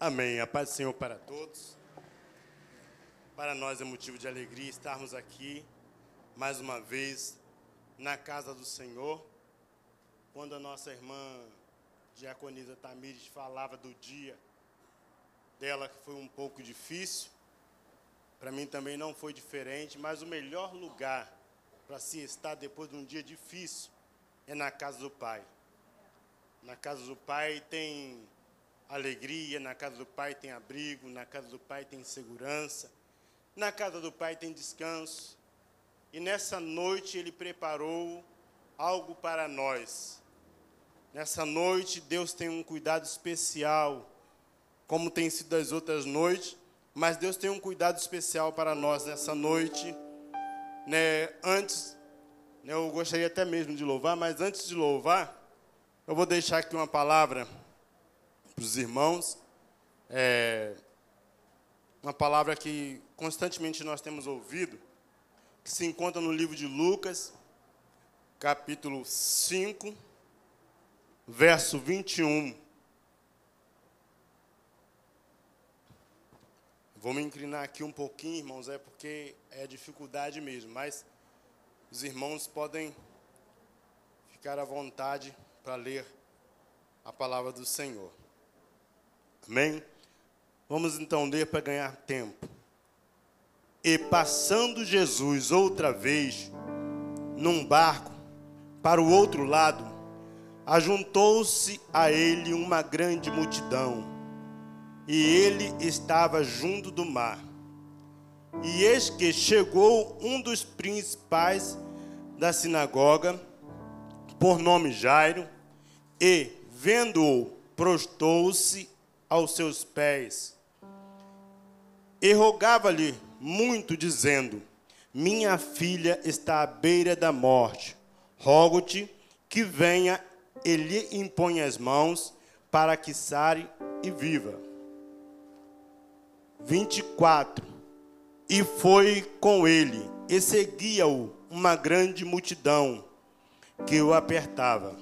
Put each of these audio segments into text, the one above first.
Amém. A paz do Senhor para todos. Para nós é motivo de alegria estarmos aqui mais uma vez na casa do Senhor. Quando a nossa irmã Diaconisa Tamires falava do dia dela que foi um pouco difícil, para mim também não foi diferente, mas o melhor lugar para se estar depois de um dia difícil é na casa do Pai. Na casa do Pai tem alegria, na casa do Pai tem abrigo, na casa do Pai tem segurança, na casa do Pai tem descanso. E nessa noite Ele preparou algo para nós. Nessa noite Deus tem um cuidado especial, como tem sido as outras noites, mas Deus tem um cuidado especial para nós nessa noite. Né, antes, né, eu gostaria até mesmo de louvar, mas antes de louvar, eu vou deixar aqui uma palavra para os irmãos. É uma palavra que constantemente nós temos ouvido, que se encontra no livro de Lucas, capítulo 5, verso 21. Vou me inclinar aqui um pouquinho, irmãos, é porque é dificuldade mesmo, mas os irmãos podem ficar à vontade para ler a palavra do Senhor. Amém? Vamos então ler para ganhar tempo. E passando Jesus outra vez num barco para o outro lado, ajuntou-se a ele uma grande multidão, e ele estava junto do mar. E eis que chegou um dos principais da sinagoga, por nome Jairo, e, vendo-o, prostou-se aos seus pés e rogava-lhe muito, dizendo: Minha filha está à beira da morte. Rogo-te que venha e lhe imponha as mãos para que sare e viva. 24. E foi com ele, e seguia-o uma grande multidão que o apertava.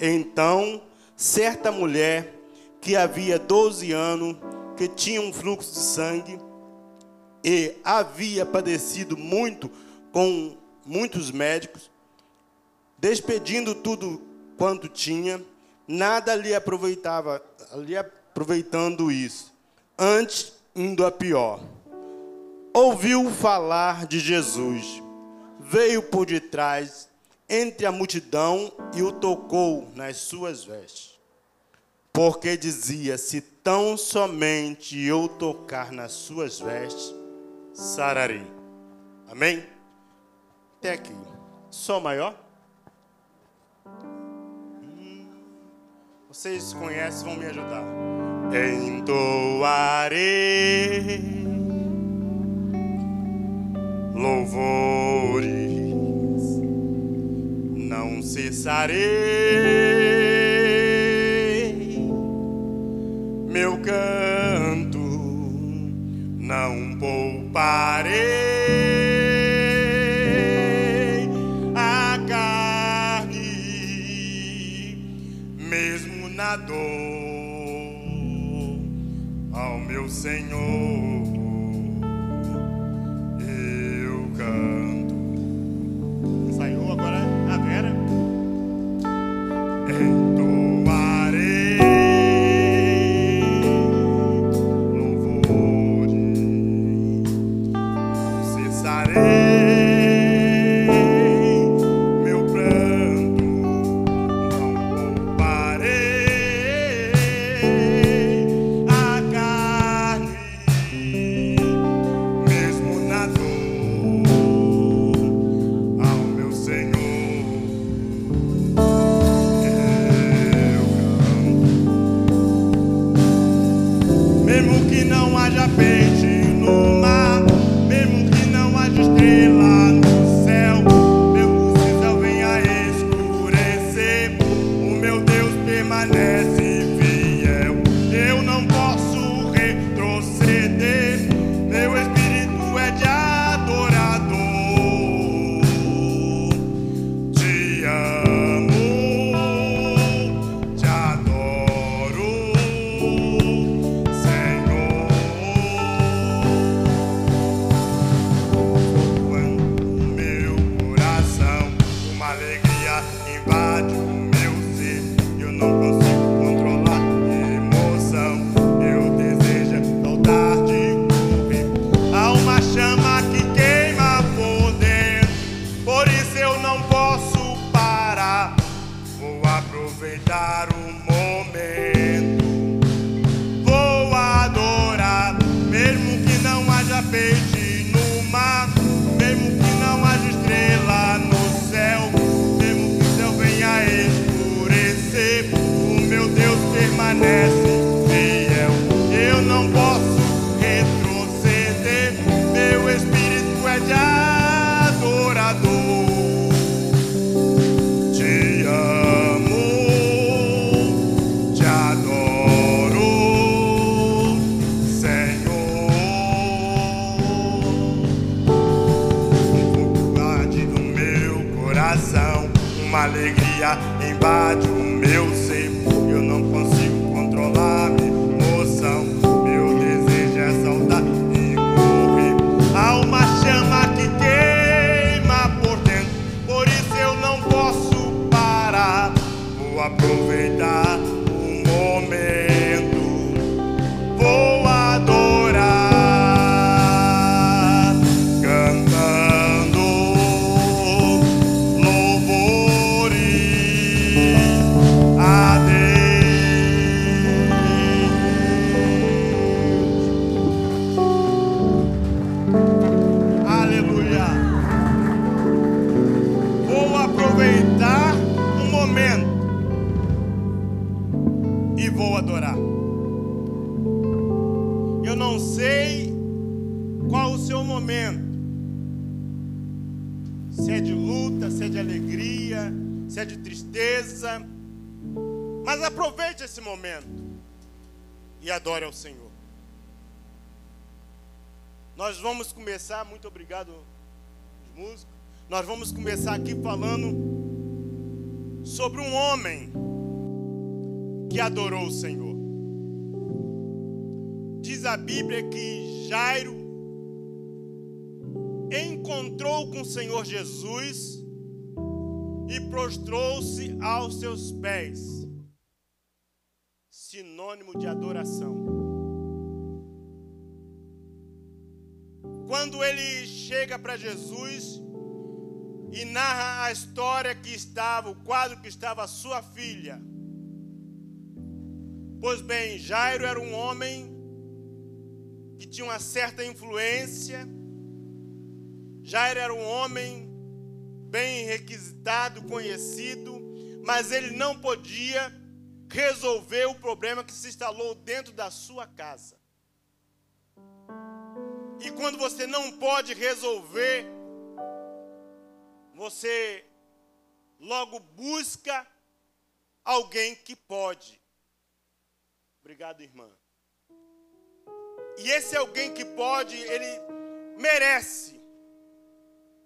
Então, certa mulher que havia 12 anos, que tinha um fluxo de sangue e havia padecido muito com muitos médicos, despedindo tudo quanto tinha, nada lhe aproveitava, lhe aproveitando isso, antes indo a pior. Ouviu falar de Jesus, veio por detrás entre a multidão e o tocou nas suas vestes porque dizia: Se tão somente eu tocar nas suas vestes, sararei. Amém? Até aqui. Sol maior? Hum, vocês conhecem, vão me ajudar. Entoarei louvores, não cessarei alegria adore ao Senhor. Nós vamos começar, muito obrigado, os músicos. Nós vamos começar aqui falando sobre um homem que adorou o Senhor. Diz a Bíblia que Jairo encontrou com o Senhor Jesus e prostrou-se aos seus pés. Sinônimo de adoração. Quando ele chega para Jesus e narra a história que estava, o quadro que estava a sua filha. Pois bem, Jairo era um homem que tinha uma certa influência. Jairo era um homem bem requisitado, conhecido, mas ele não podia resolver o problema que se instalou dentro da sua casa. E quando você não pode resolver, você logo busca alguém que pode. Obrigado, irmã. E esse alguém que pode, ele merece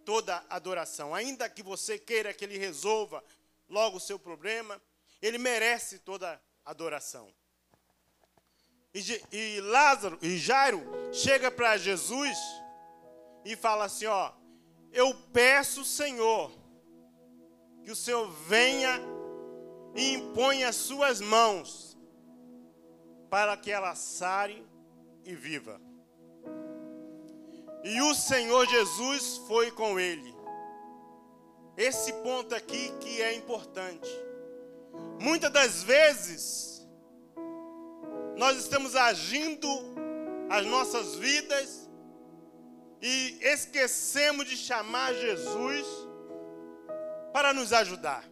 toda adoração. Ainda que você queira que ele resolva logo o seu problema, ele merece toda adoração. E, e Lázaro e Jairo chega para Jesus e fala assim, ó, eu peço, Senhor, que o Senhor venha e imponha as suas mãos para que ela sare e viva. E o Senhor Jesus foi com ele. Esse ponto aqui que é importante. Muitas das vezes nós estamos agindo as nossas vidas e esquecemos de chamar Jesus para nos ajudar.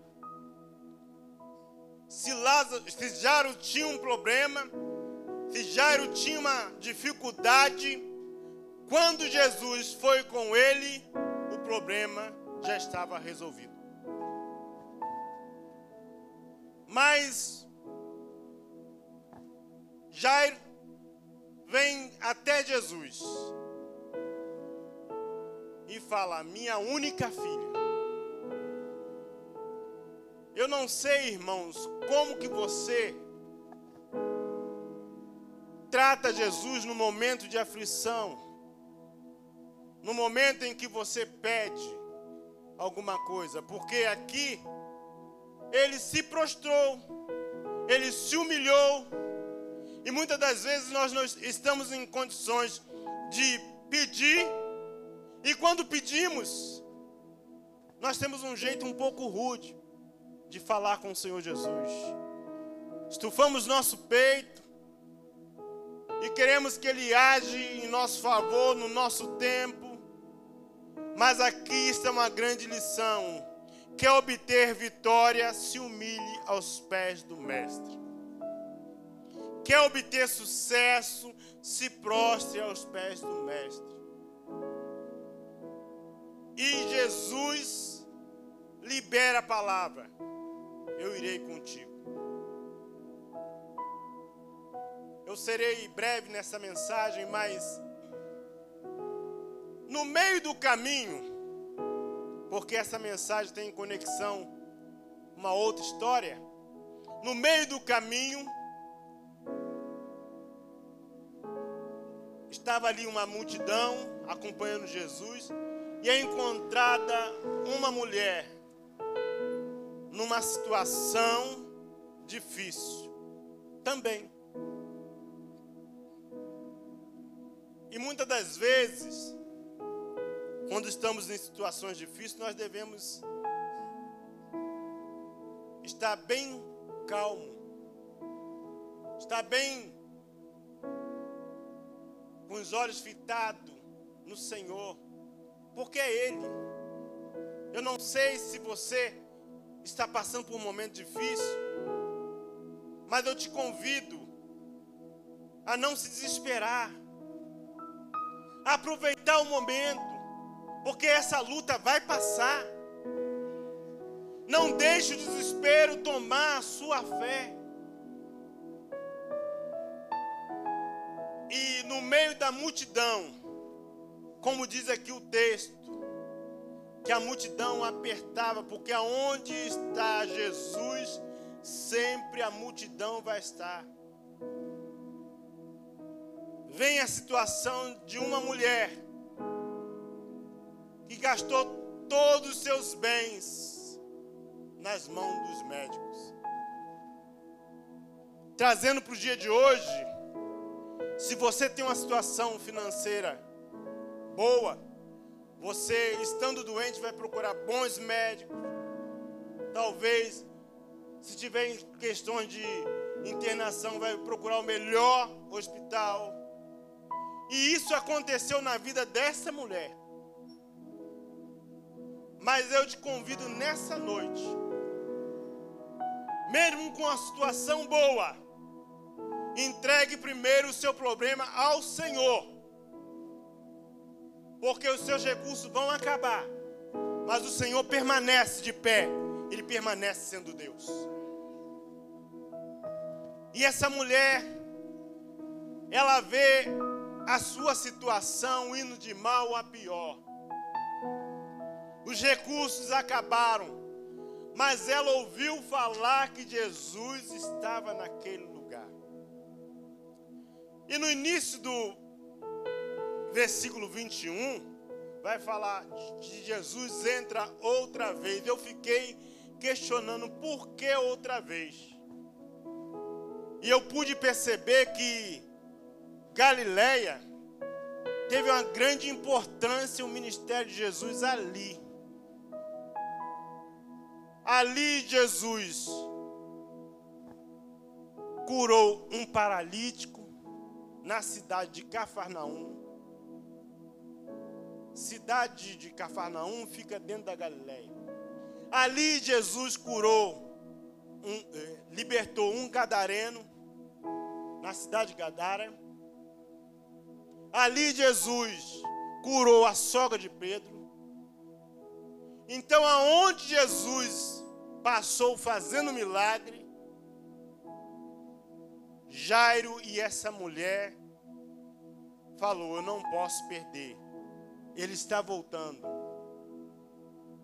Se Lázaro, se Jairo tinha um problema, se Jairo tinha uma dificuldade, quando Jesus foi com ele, o problema já estava resolvido. Mas Jairo vem até Jesus e fala: Minha única filha. Eu não sei, irmãos, como que você trata Jesus no momento de aflição, no momento em que você pede alguma coisa, porque aqui ele se prostrou, ele se humilhou, e muitas das vezes nós não estamos em condições de pedir, e quando pedimos, nós temos um jeito um pouco rude de falar com o Senhor Jesus. Estufamos nosso peito e queremos que Ele age em nosso favor, no nosso tempo. Mas aqui está uma grande lição. Quer obter vitória, se humilhe aos pés do Mestre. Quer obter sucesso, se prostre aos pés do Mestre. E Jesus libera a palavra: Eu irei contigo. Eu serei breve nessa mensagem, mas no meio do caminho, porque essa mensagem tem conexão uma outra história. No meio do caminho estava ali uma multidão acompanhando Jesus e é encontrada uma mulher numa situação difícil também. E muitas das vezes, quando estamos em situações difíceis, nós devemos estar bem calmo, estar bem com os olhos fitados no Senhor, porque é Ele. Eu não sei se você está passando por um momento difícil, mas eu te convido a não se desesperar aproveitar o momento, porque essa luta vai passar. Não deixe o desespero tomar a sua fé. E no meio da multidão, como diz aqui o texto, que a multidão apertava, porque aonde está Jesus, sempre a multidão vai estar vem a situação de uma mulher gastou todos os seus bens nas mãos dos médicos. Trazendo para o dia de hoje, se você tem uma situação financeira boa, você estando doente vai procurar bons médicos. Talvez, se tiver questões de internação, vai procurar o melhor hospital. E isso aconteceu na vida dessa mulher. Mas eu te convido nessa noite, mesmo com a situação boa, entregue primeiro o seu problema ao Senhor, porque os seus recursos vão acabar, mas o Senhor permanece de pé, Ele permanece sendo Deus. E essa mulher, ela vê a sua situação indo de mal a pior. Os recursos acabaram, mas ela ouviu falar que Jesus estava naquele lugar. E no início do versículo 21, vai falar de Jesus entra outra vez. Eu fiquei questionando por que outra vez. E eu pude perceber que Galileia teve uma grande importância o ministério de Jesus ali. Ali Jesus curou um paralítico na cidade de Cafarnaum. Cidade de Cafarnaum fica dentro da Galileia. Ali Jesus curou, um, eh, libertou um gadareno na cidade de Gadara Ali Jesus curou a sogra de Pedro. Então, aonde Jesus passou fazendo milagre, Jairo e essa mulher falou: Eu não posso perder. Ele está voltando.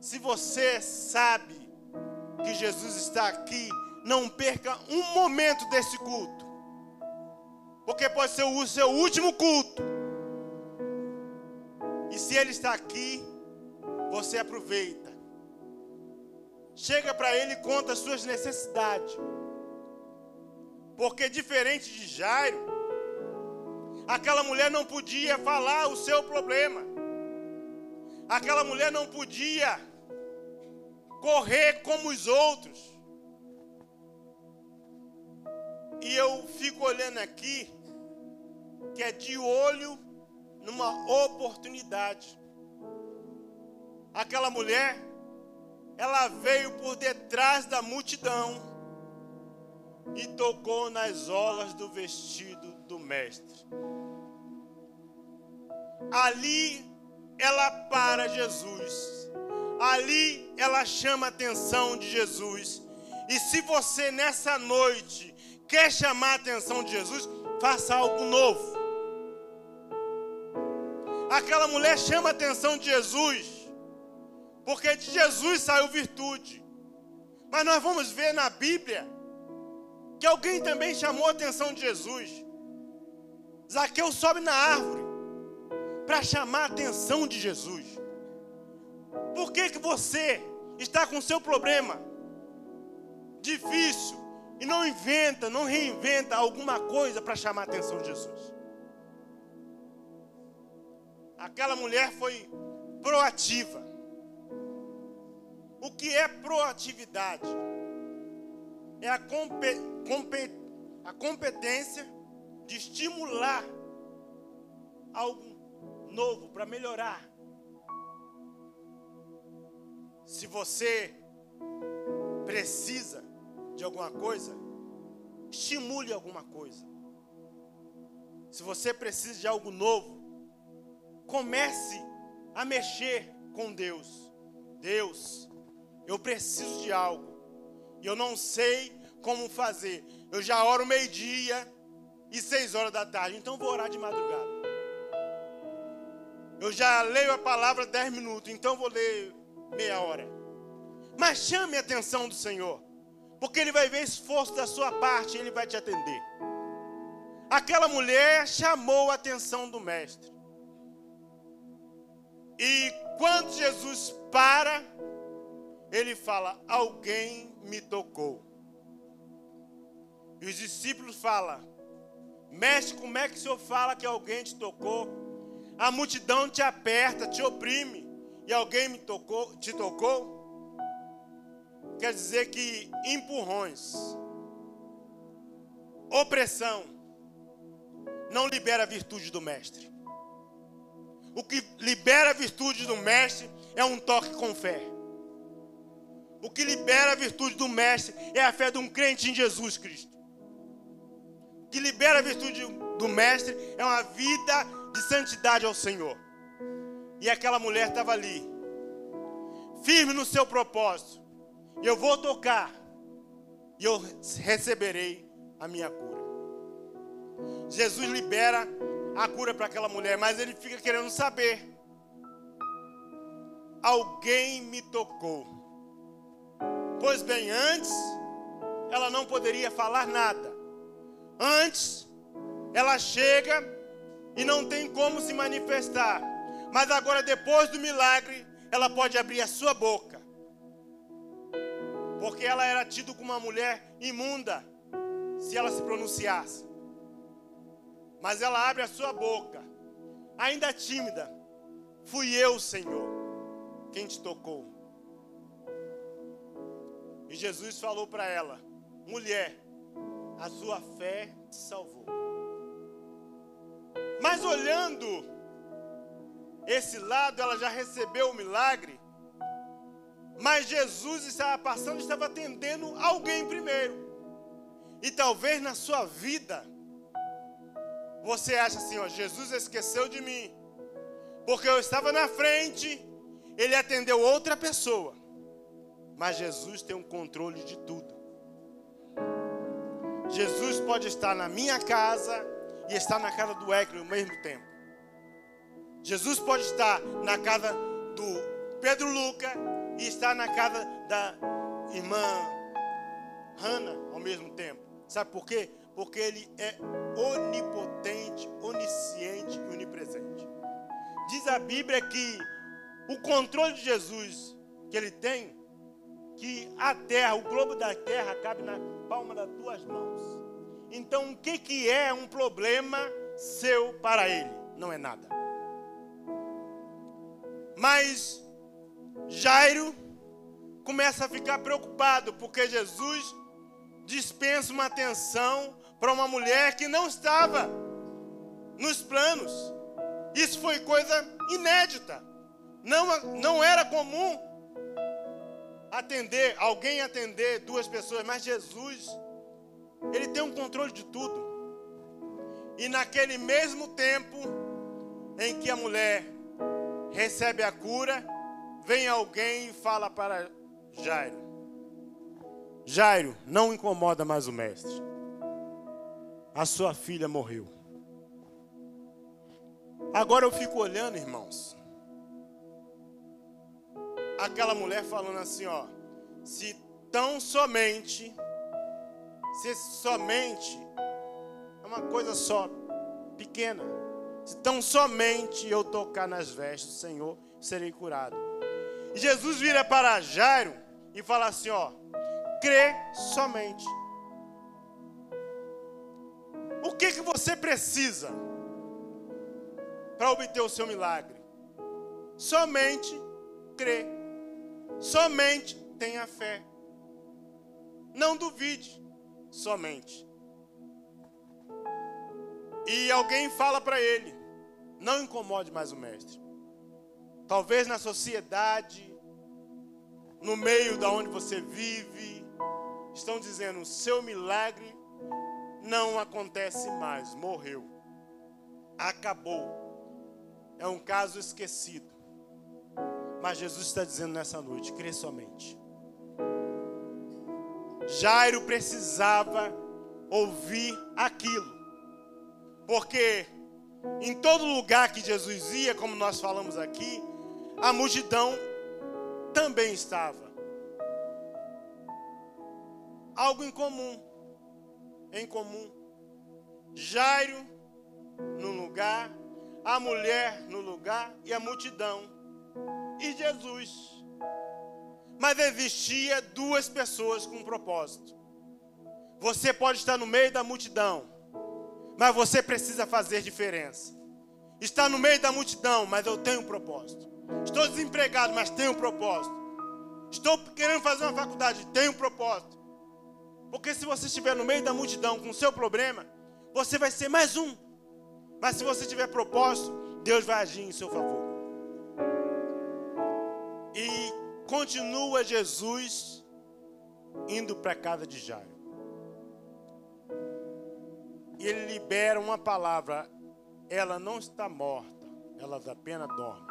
Se você sabe que Jesus está aqui, não perca um momento desse culto, porque pode ser o seu último culto. E se Ele está aqui, você aproveita. Chega para ele e conta as suas necessidades. Porque diferente de Jairo, aquela mulher não podia falar o seu problema. Aquela mulher não podia correr como os outros. E eu fico olhando aqui, que é de olho numa oportunidade. Aquela mulher, ela veio por detrás da multidão e tocou nas olas do vestido do mestre. Ali ela para Jesus. Ali ela chama a atenção de Jesus. E se você nessa noite quer chamar a atenção de Jesus, faça algo novo. Aquela mulher chama a atenção de Jesus, porque de Jesus saiu virtude. Mas nós vamos ver na Bíblia que alguém também chamou a atenção de Jesus. Zaqueu sobe na árvore para chamar a atenção de Jesus. Por que, que você está com seu problema difícil e não inventa, não reinventa alguma coisa para chamar a atenção de Jesus? Aquela mulher foi proativa. O que é proatividade? É a, a competência de estimular algo novo para melhorar. Se você precisa de alguma coisa, estimule alguma coisa. Se você precisa de algo novo, comece a mexer com Deus. Deus, eu preciso de algo. E eu não sei como fazer. Eu já oro meio-dia e seis horas da tarde, então vou orar de madrugada. Eu já leio a palavra dez minutos, então vou ler meia hora. Mas chame a atenção do Senhor, porque Ele vai ver esforço da sua parte e Ele vai te atender. Aquela mulher chamou a atenção do Mestre. E quando Jesus para, ele fala: Alguém me tocou. E os discípulos falam: Mestre, como é que o senhor fala que alguém te tocou? A multidão te aperta, te oprime, e alguém me tocou, te tocou? Quer dizer que empurrões, opressão, não libera a virtude do mestre. O que libera a virtude do mestre é um toque com fé. O que libera a virtude do mestre é a fé de um crente em Jesus Cristo. O que libera a virtude do mestre é uma vida de santidade ao Senhor. E aquela mulher estava ali, firme no seu propósito. Eu vou tocar, e eu receberei a minha cura. Jesus libera a cura para aquela mulher, mas ele fica querendo saber. Alguém me tocou. Pois bem, antes ela não poderia falar nada. Antes ela chega e não tem como se manifestar. Mas agora, depois do milagre, ela pode abrir a sua boca. Porque ela era tida como uma mulher imunda, se ela se pronunciasse. Mas ela abre a sua boca, ainda tímida. Fui eu, Senhor, quem te tocou. E Jesus falou para ela: mulher, a sua fé te salvou. Mas olhando esse lado, ela já recebeu o milagre. Mas Jesus estava passando, estava atendendo alguém primeiro. E talvez na sua vida, você acha assim, ó, Jesus esqueceu de mim. Porque eu estava na frente, ele atendeu outra pessoa. Mas Jesus tem um controle de tudo. Jesus pode estar na minha casa, e estar na casa do Ecre ao mesmo tempo. Jesus pode estar na casa do Pedro Luca e estar na casa da irmã Hannah ao mesmo tempo. Sabe por quê? Porque ele é onipotente, onisciente e onipresente. Diz a Bíblia que o controle de Jesus que ele tem que a terra, o globo da terra, cabe na palma das tuas mãos. Então, o que, que é um problema seu para ele? Não é nada. Mas Jairo começa a ficar preocupado, porque Jesus dispensa uma atenção para uma mulher que não estava nos planos. Isso foi coisa inédita. Não, não era comum atender, alguém atender duas pessoas, mas Jesus, ele tem um controle de tudo. E naquele mesmo tempo em que a mulher recebe a cura, vem alguém e fala para Jairo: Jairo, não incomoda mais o mestre. A sua filha morreu. Agora eu fico olhando, irmãos. Aquela mulher falando assim, ó, se tão somente, se somente é uma coisa só, pequena, se tão somente eu tocar nas vestes do Senhor, serei curado. E Jesus vira para Jairo e fala assim, ó, crê somente. O que que você precisa para obter o seu milagre? Somente crê. Somente tenha fé. Não duvide, somente. E alguém fala para ele: não incomode mais o mestre. Talvez na sociedade, no meio da onde você vive, estão dizendo: o seu milagre não acontece mais, morreu, acabou. É um caso esquecido. Mas Jesus está dizendo nessa noite: crê somente. Jairo precisava ouvir aquilo, porque em todo lugar que Jesus ia, como nós falamos aqui, a multidão também estava. Algo em comum, em comum. Jairo no lugar, a mulher no lugar e a multidão e Jesus. Mas existia duas pessoas com um propósito. Você pode estar no meio da multidão, mas você precisa fazer diferença. Está no meio da multidão, mas eu tenho um propósito. Estou desempregado, mas tenho um propósito. Estou querendo fazer uma faculdade, tenho um propósito. Porque se você estiver no meio da multidão com o seu problema, você vai ser mais um. Mas se você tiver propósito, Deus vai agir em seu favor. Continua Jesus indo para a casa de Jairo. E ele libera uma palavra: ela não está morta, ela apenas dorme.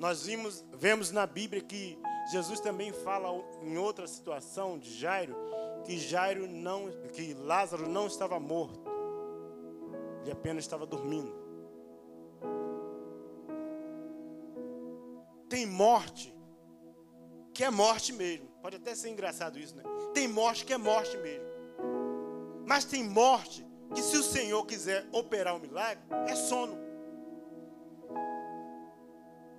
Nós vimos, vemos na Bíblia que Jesus também fala em outra situação de Jairo que Jairo não, que Lázaro não estava morto, ele apenas estava dormindo. Tem morte que é morte mesmo. Pode até ser engraçado isso, né? Tem morte que é morte mesmo. Mas tem morte que, se o Senhor quiser operar um milagre, é sono.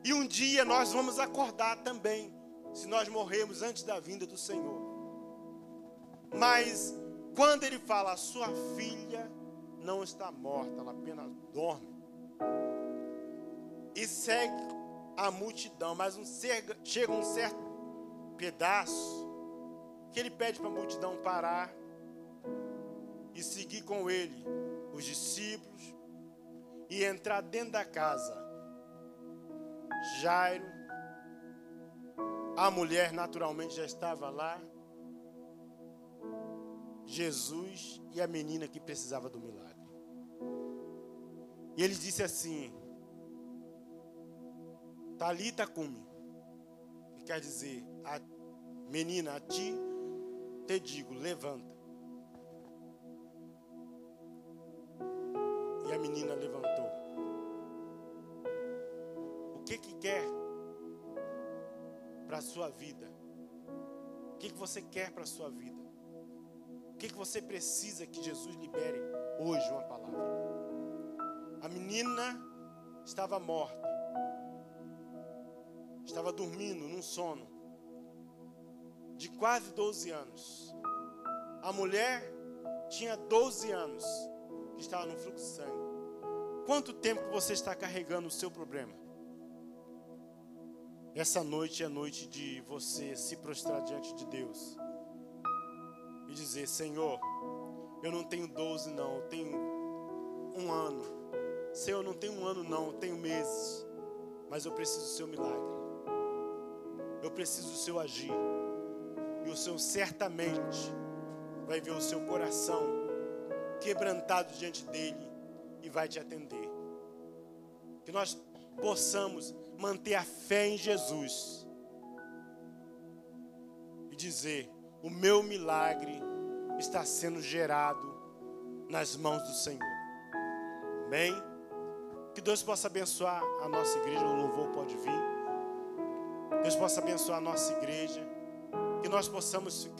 E um dia nós vamos acordar também, se nós morrermos antes da vinda do Senhor. Mas quando ele fala, a sua filha não está morta, ela apenas dorme. E segue a multidão, mas um ser, chega um certo pedaço que ele pede para a multidão parar e seguir com ele os discípulos e entrar dentro da casa. Jairo, a mulher naturalmente já estava lá. Jesus e a menina que precisava do milagre. E ele disse assim: Talita cumi. Que quer dizer, a menina, a ti te digo, levanta. E a menina levantou. O que que quer para a sua vida? O que que você quer para a sua vida? O que que você precisa que Jesus libere hoje uma palavra? A menina estava morta estava dormindo num sono. de quase 12 anos. A mulher tinha 12 anos que estava no fluxo de sangue. Quanto tempo você está carregando o seu problema? Essa noite é a noite de você se prostrar diante de Deus e dizer: Senhor, eu não tenho 12, não, eu tenho um ano. Senhor, eu não tenho um ano, não, eu tenho meses. Mas eu preciso do seu milagre. Eu preciso do seu agir. E o Senhor certamente vai ver o seu coração quebrantado diante dele e vai te atender. Que nós possamos manter a fé em Jesus e dizer: o meu milagre está sendo gerado nas mãos do Senhor. Amém? Que Deus possa abençoar a nossa igreja, o louvor pode vir. Deus possa abençoar a nossa igreja. Que nós possamos ficar.